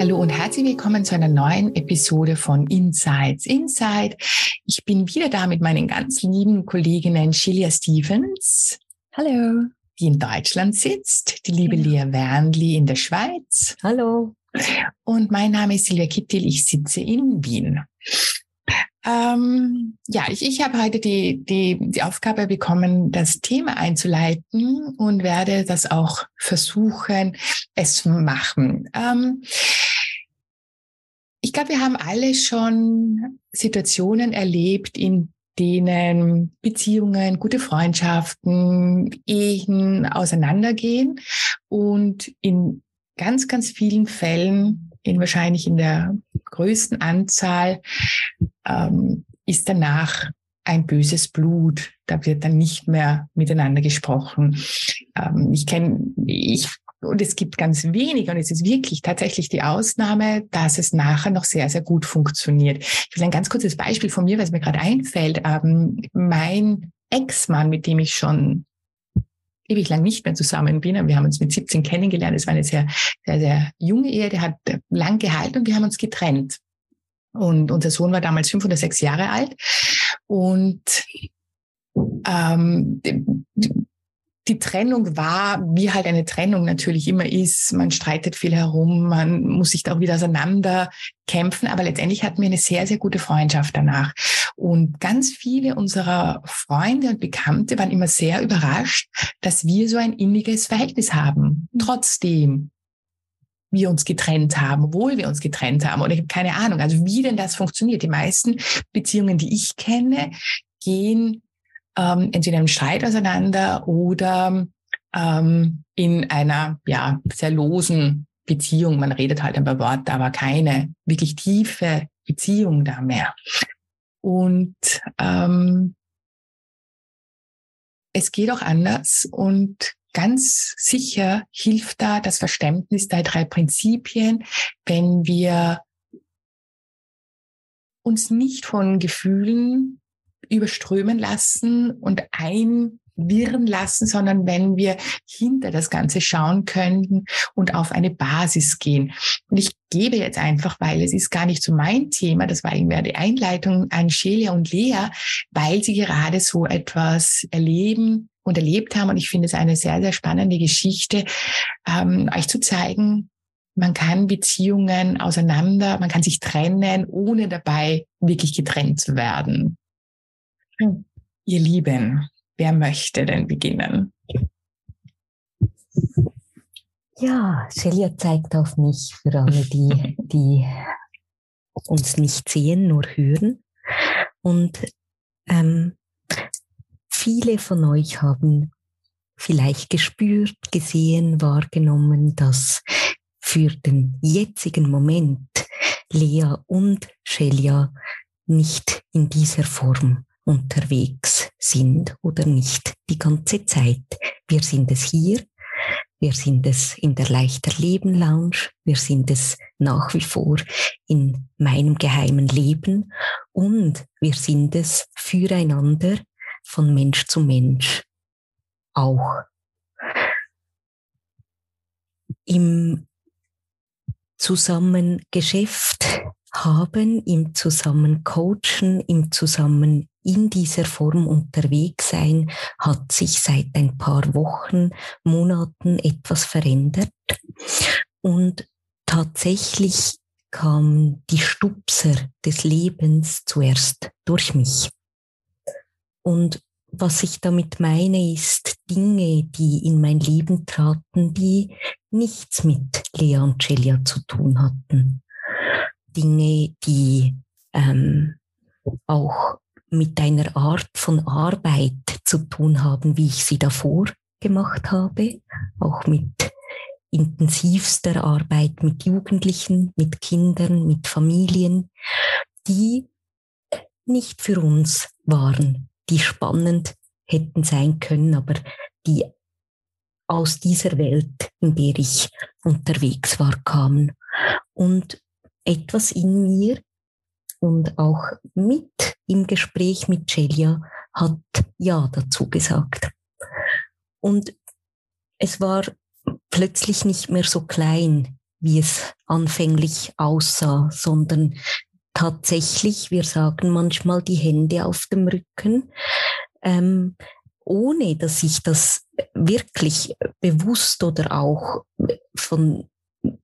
Hallo und herzlich willkommen zu einer neuen Episode von Insights Inside. Ich bin wieder da mit meinen ganz lieben Kolleginnen Shelia Stevens. Hallo. Die in Deutschland sitzt, die liebe ja. Lea Wernli in der Schweiz. Hallo. Und mein Name ist Silvia Kittil, ich sitze in Wien. Ähm, ja, ich, ich habe heute die, die, die Aufgabe bekommen, das Thema einzuleiten und werde das auch versuchen, es zu machen. Ähm, ich glaube, wir haben alle schon Situationen erlebt, in denen Beziehungen, gute Freundschaften, Ehen auseinandergehen und in ganz, ganz vielen Fällen, in wahrscheinlich in der größten Anzahl, ähm, ist danach ein böses Blut. Da wird dann nicht mehr miteinander gesprochen. Ähm, ich kenne, ich und es gibt ganz wenig, und es ist wirklich tatsächlich die Ausnahme, dass es nachher noch sehr, sehr gut funktioniert. Ich will ein ganz kurzes Beispiel von mir, es mir gerade einfällt. Ähm, mein Ex-Mann, mit dem ich schon ewig lang nicht mehr zusammen bin. Wir haben uns mit 17 kennengelernt. Es war eine sehr, sehr, sehr junge Ehe. Der hat lang gehalten und wir haben uns getrennt. Und unser Sohn war damals fünf oder sechs Jahre alt. Und ähm, die Trennung war, wie halt eine Trennung natürlich immer ist. Man streitet viel herum, man muss sich da auch wieder auseinander kämpfen, aber letztendlich hatten wir eine sehr, sehr gute Freundschaft danach. Und ganz viele unserer Freunde und Bekannte waren immer sehr überrascht, dass wir so ein inniges Verhältnis haben. Trotzdem wir uns getrennt haben, obwohl wir uns getrennt haben. Und ich habe keine Ahnung, also wie denn das funktioniert. Die meisten Beziehungen, die ich kenne, gehen ähm, entweder im Streit auseinander oder ähm, in einer ja sehr losen Beziehung. Man redet halt ein paar Worte, aber keine wirklich tiefe Beziehung da mehr. Und ähm, es geht auch anders und ganz sicher hilft da das Verständnis der drei Prinzipien, wenn wir uns nicht von Gefühlen überströmen lassen und einwirren lassen, sondern wenn wir hinter das Ganze schauen könnten und auf eine Basis gehen. Und ich gebe jetzt einfach, weil es ist gar nicht so mein Thema, das war irgendwie die Einleitung an Shelia und Lea, weil sie gerade so etwas erleben und erlebt haben. Und ich finde es eine sehr, sehr spannende Geschichte, ähm, euch zu zeigen, man kann Beziehungen auseinander, man kann sich trennen, ohne dabei wirklich getrennt zu werden. Ihr Lieben, wer möchte denn beginnen? Ja, Celia zeigt auf mich für alle, die, die uns nicht sehen, nur hören. Und ähm, viele von euch haben vielleicht gespürt, gesehen, wahrgenommen, dass für den jetzigen Moment Lea und Celia nicht in dieser Form unterwegs sind oder nicht die ganze Zeit. Wir sind es hier, wir sind es in der Leichter Leben Lounge, wir sind es nach wie vor in meinem geheimen Leben und wir sind es füreinander von Mensch zu Mensch auch. Im Zusammengeschäft haben, im Zusammencoachen, im Zusammen in dieser Form unterwegs sein, hat sich seit ein paar Wochen, Monaten etwas verändert. Und tatsächlich kamen die Stupser des Lebens zuerst durch mich. Und was ich damit meine, ist Dinge, die in mein Leben traten, die nichts mit Lea und Celia zu tun hatten. Dinge, die ähm, auch mit einer Art von Arbeit zu tun haben, wie ich sie davor gemacht habe, auch mit intensivster Arbeit mit Jugendlichen, mit Kindern, mit Familien, die nicht für uns waren, die spannend hätten sein können, aber die aus dieser Welt, in der ich unterwegs war, kamen. Und etwas in mir und auch mit im Gespräch mit Celia hat Ja dazu gesagt. Und es war plötzlich nicht mehr so klein, wie es anfänglich aussah, sondern tatsächlich, wir sagen manchmal die Hände auf dem Rücken, ähm, ohne dass ich das wirklich bewusst oder auch von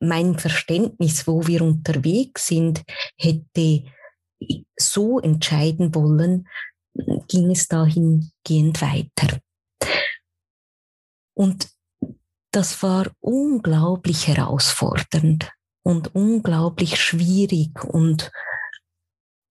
meinem Verständnis, wo wir unterwegs sind, hätte so entscheiden wollen, ging es dahingehend weiter. Und das war unglaublich herausfordernd und unglaublich schwierig und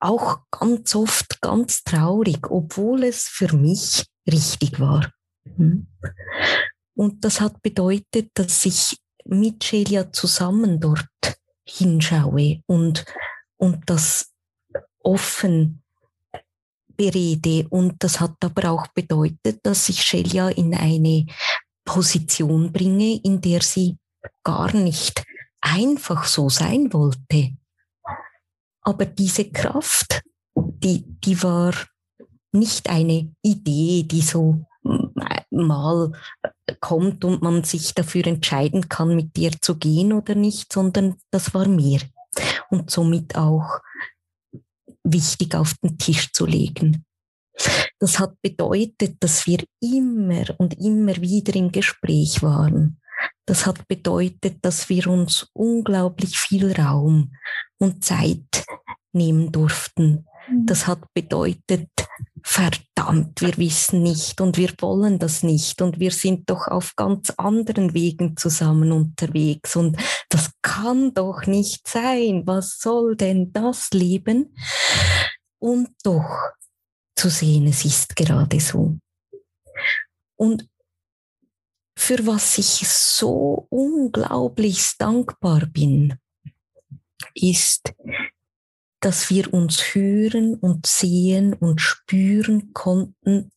auch ganz oft ganz traurig, obwohl es für mich richtig war. Mhm. Und das hat bedeutet, dass ich mit Celia zusammen dort hinschaue und, und das offen berede. Und das hat aber auch bedeutet, dass ich Celia in eine Position bringe, in der sie gar nicht einfach so sein wollte. Aber diese Kraft, die, die war nicht eine Idee, die so mal kommt und man sich dafür entscheiden kann, mit dir zu gehen oder nicht, sondern das war mir und somit auch wichtig auf den Tisch zu legen. Das hat bedeutet, dass wir immer und immer wieder im Gespräch waren. Das hat bedeutet, dass wir uns unglaublich viel Raum und Zeit nehmen durften. Mhm. Das hat bedeutet, verdammt, wir wissen nicht und wir wollen das nicht und wir sind doch auf ganz anderen Wegen zusammen unterwegs und das kann doch nicht sein. Was soll denn das Leben? Und doch zu sehen, es ist gerade so. Und für was ich so unglaublich dankbar bin, ist, dass wir uns hören und sehen und spüren konnten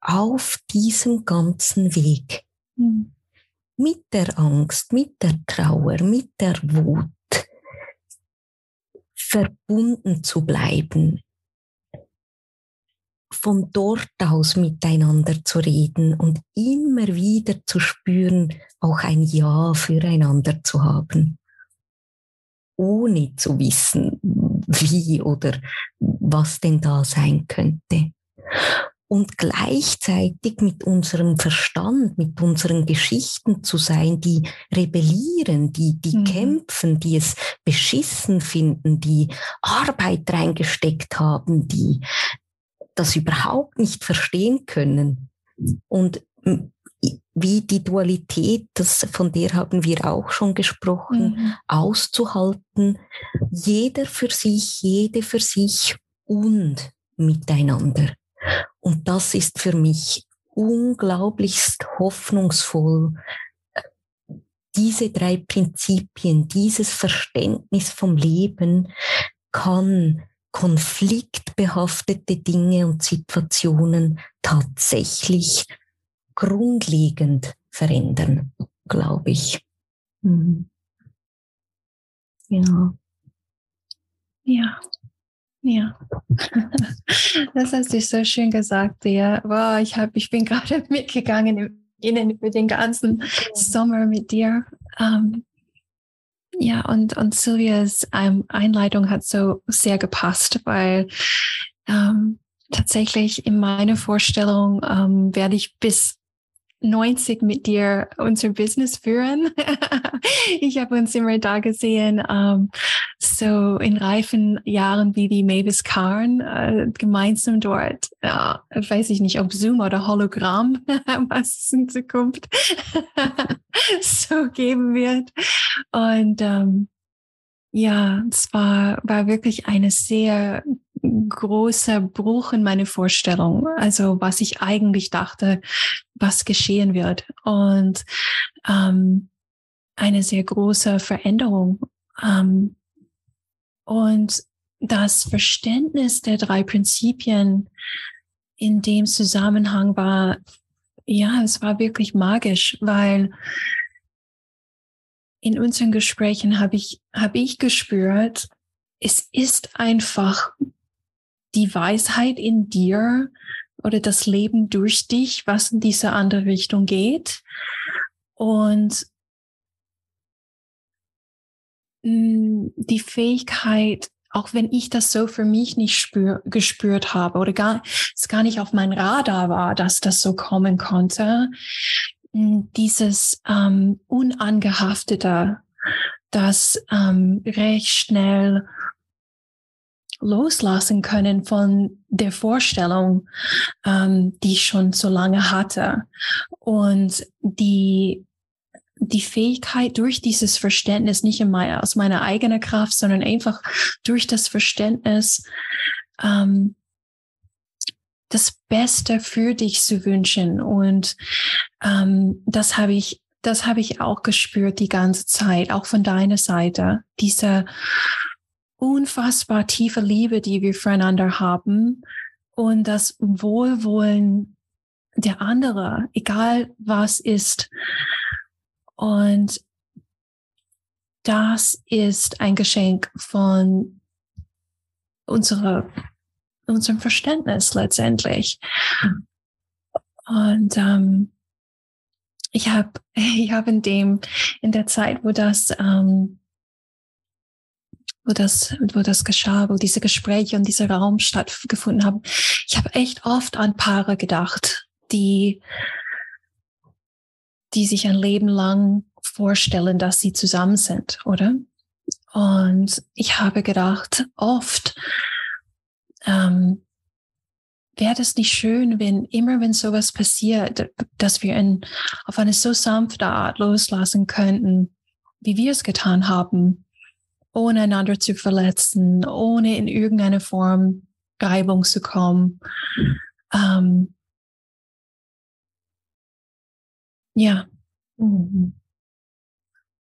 auf diesem ganzen Weg. Mhm. Mit der Angst, mit der Trauer, mit der Wut verbunden zu bleiben, von dort aus miteinander zu reden und immer wieder zu spüren, auch ein Ja füreinander zu haben, ohne zu wissen, wie oder was denn da sein könnte. Und gleichzeitig mit unserem Verstand, mit unseren Geschichten zu sein, die rebellieren, die, die mhm. kämpfen, die es beschissen finden, die Arbeit reingesteckt haben, die das überhaupt nicht verstehen können. Und wie die Dualität, das, von der haben wir auch schon gesprochen, mhm. auszuhalten, jeder für sich, jede für sich und miteinander. Und das ist für mich unglaublichst hoffnungsvoll. Diese drei Prinzipien, dieses Verständnis vom Leben kann konfliktbehaftete Dinge und Situationen tatsächlich grundlegend verändern, glaube ich. Mhm. Ja. Ja. Ja, das hast du so schön gesagt, ja. Wow, ich habe, ich bin gerade mitgegangen in, über den ganzen Sommer mit dir. Um, ähm, ja, und, und Silvias ähm, Einleitung hat so sehr gepasst, weil ähm, tatsächlich in meiner Vorstellung werde ich bis 90 mit dir unser Business führen. ich habe uns immer da gesehen, ähm, so in reifen Jahren wie die Mavis Karn, äh, gemeinsam dort, äh, weiß ich nicht, ob Zoom oder Hologramm, was es in Zukunft so geben wird. Und ähm, ja, es war, war wirklich eine sehr großer Bruch in meine Vorstellung. Also was ich eigentlich dachte, was geschehen wird. Und ähm, eine sehr große Veränderung. Ähm, und das Verständnis der drei Prinzipien in dem Zusammenhang war, ja, es war wirklich magisch, weil in unseren Gesprächen habe ich, habe ich gespürt, es ist einfach die Weisheit in dir oder das Leben durch dich, was in diese andere Richtung geht. Und mm, die Fähigkeit, auch wenn ich das so für mich nicht spür, gespürt habe oder gar, es gar nicht auf mein Radar war, dass das so kommen konnte, mm, dieses ähm, unangehaftete, das ähm, recht schnell loslassen können von der Vorstellung, ähm, die ich schon so lange hatte. Und die, die Fähigkeit durch dieses Verständnis, nicht in mein, aus meiner eigenen Kraft, sondern einfach durch das Verständnis, ähm, das Beste für dich zu wünschen. Und ähm, das habe ich, das habe ich auch gespürt die ganze Zeit, auch von deiner Seite. Diese unfassbar tiefe Liebe, die wir füreinander haben und das Wohlwollen der andere, egal was ist. Und das ist ein Geschenk von unserer, unserem Verständnis letztendlich. Und ähm, ich habe ich hab in dem in der Zeit, wo das ähm, wo das, wo das geschah, wo diese Gespräche und dieser Raum stattgefunden haben. Ich habe echt oft an Paare gedacht, die, die sich ein Leben lang vorstellen, dass sie zusammen sind, oder? Und ich habe gedacht, oft, ähm, wäre es nicht schön, wenn immer, wenn sowas passiert, dass wir in, auf eine so sanfte Art loslassen könnten, wie wir es getan haben, ohne einander zu verletzen, ohne in irgendeine Form Reibung zu kommen. Ähm, ja. Mhm.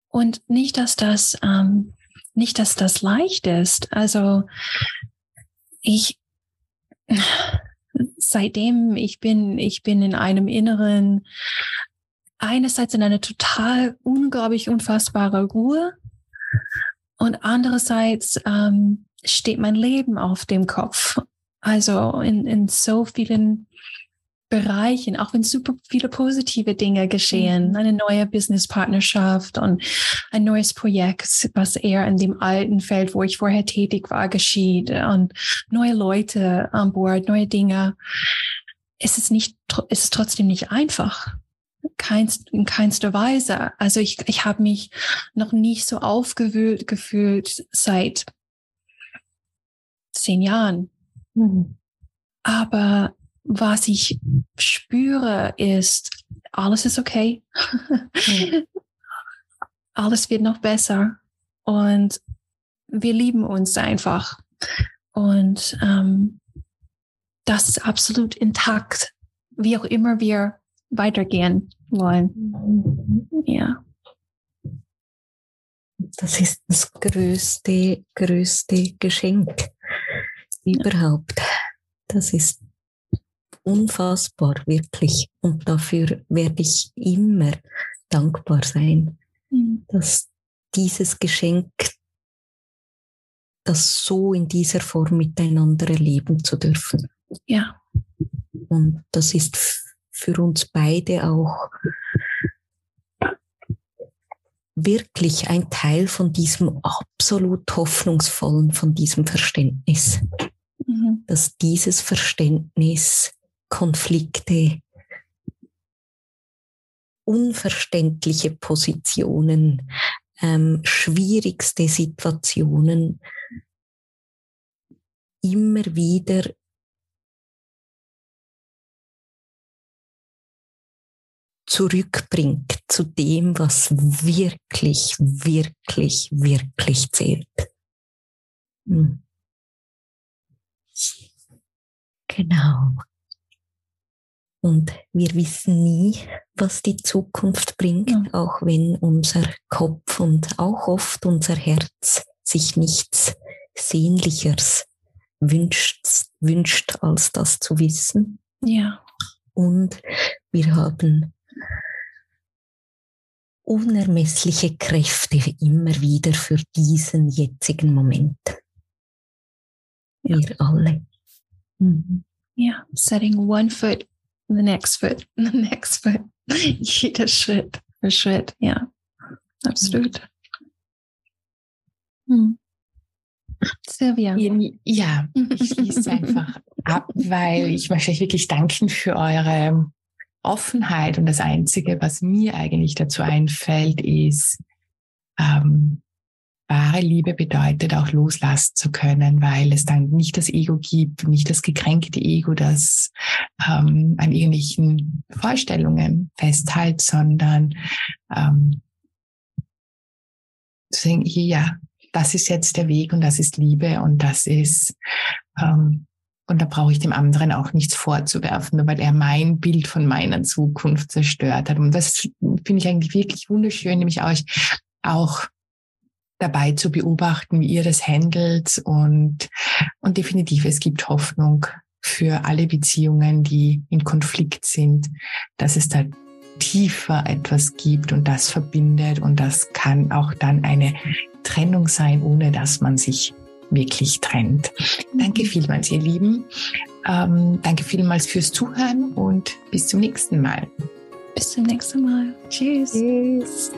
Und nicht, dass das, ähm, nicht, dass das leicht ist. Also ich, seitdem ich bin, ich bin in einem inneren, einerseits in einer total unglaublich unfassbare Ruhe und andererseits ähm, steht mein Leben auf dem Kopf. Also in, in so vielen Bereichen, auch wenn super viele positive Dinge geschehen, mhm. eine neue Business-Partnerschaft und ein neues Projekt, was eher in dem alten Feld, wo ich vorher tätig war, geschieht und neue Leute an Bord, neue Dinge. Es ist nicht, es ist trotzdem nicht einfach keinst, in keinster Weise. Also ich, ich habe mich noch nicht so aufgewühlt gefühlt seit zehn Jahren. Mhm. Aber was ich spüre ist, alles ist okay. Mhm. alles wird noch besser. Und wir lieben uns einfach. Und ähm, das ist absolut intakt, wie auch immer wir weitergehen wollen. Ja. Das ist das größte, größte Geschenk überhaupt. Das ist unfassbar, wirklich. Und dafür werde ich immer dankbar sein, mhm. dass dieses Geschenk, das so in dieser Form miteinander erleben zu dürfen. Ja. Und das ist für uns beide auch wirklich ein Teil von diesem absolut hoffnungsvollen, von diesem Verständnis. Mhm. Dass dieses Verständnis Konflikte, unverständliche Positionen, ähm, schwierigste Situationen immer wieder zurückbringt zu dem, was wirklich, wirklich, wirklich zählt. Hm. Genau. Und wir wissen nie, was die Zukunft bringt, ja. auch wenn unser Kopf und auch oft unser Herz sich nichts Sehnlichers wünscht, wünscht als das zu wissen. Ja. Und wir haben unermessliche Kräfte immer wieder für diesen jetzigen Moment. Ja. Wir alle. Mhm. Ja, setting one foot, the next foot, the next foot. Jeder Schritt für Schritt. Ja, absolut. Mhm. Silvia. Ja, ich schließe einfach ab, weil ich möchte euch wirklich danken für eure Offenheit. Und das Einzige, was mir eigentlich dazu einfällt, ist, ähm, wahre Liebe bedeutet auch loslassen zu können, weil es dann nicht das Ego gibt, nicht das gekränkte Ego, das ähm, an irgendwelchen Vorstellungen festhält, sondern ähm, zu sagen, ja, das ist jetzt der Weg und das ist Liebe und das ist, ähm, und da brauche ich dem anderen auch nichts vorzuwerfen, nur weil er mein Bild von meiner Zukunft zerstört hat. Und das finde ich eigentlich wirklich wunderschön, nämlich euch auch dabei zu beobachten, wie ihr das handelt und, und definitiv, es gibt Hoffnung für alle Beziehungen, die in Konflikt sind, dass es da tiefer etwas gibt und das verbindet und das kann auch dann eine Trennung sein, ohne dass man sich wirklich trennt. Danke vielmals, ihr Lieben. Ähm, danke vielmals fürs Zuhören und bis zum nächsten Mal. Bis zum nächsten Mal. Tschüss. Tschüss.